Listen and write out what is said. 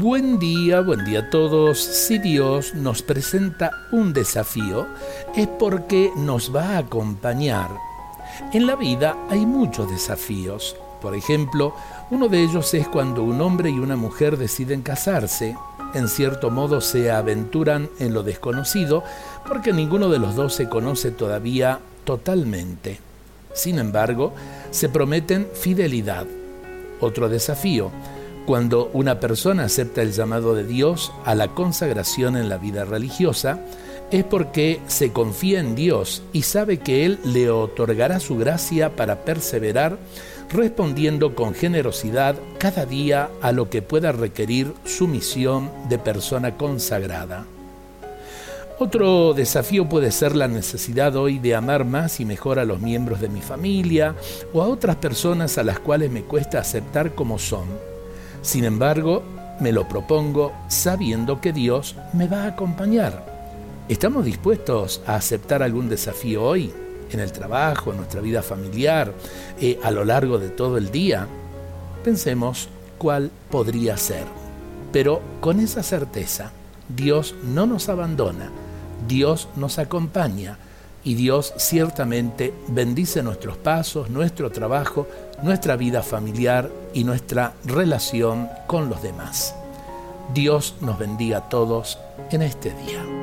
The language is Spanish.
Buen día, buen día a todos. Si Dios nos presenta un desafío, es porque nos va a acompañar. En la vida hay muchos desafíos. Por ejemplo, uno de ellos es cuando un hombre y una mujer deciden casarse. En cierto modo se aventuran en lo desconocido porque ninguno de los dos se conoce todavía totalmente. Sin embargo, se prometen fidelidad. Otro desafío cuando una persona acepta el llamado de Dios a la consagración en la vida religiosa, es porque se confía en Dios y sabe que Él le otorgará su gracia para perseverar, respondiendo con generosidad cada día a lo que pueda requerir su misión de persona consagrada. Otro desafío puede ser la necesidad hoy de amar más y mejor a los miembros de mi familia o a otras personas a las cuales me cuesta aceptar como son sin embargo, me lo propongo sabiendo que Dios me va a acompañar. ¿Estamos dispuestos a aceptar algún desafío hoy? En el trabajo, en nuestra vida familiar, eh, a lo largo de todo el día. Pensemos cuál podría ser. Pero con esa certeza, Dios no nos abandona, Dios nos acompaña y Dios ciertamente bendice nuestros pasos, nuestro trabajo, nuestra vida familiar y nuestra relación con los demás. Dios nos bendiga a todos en este día.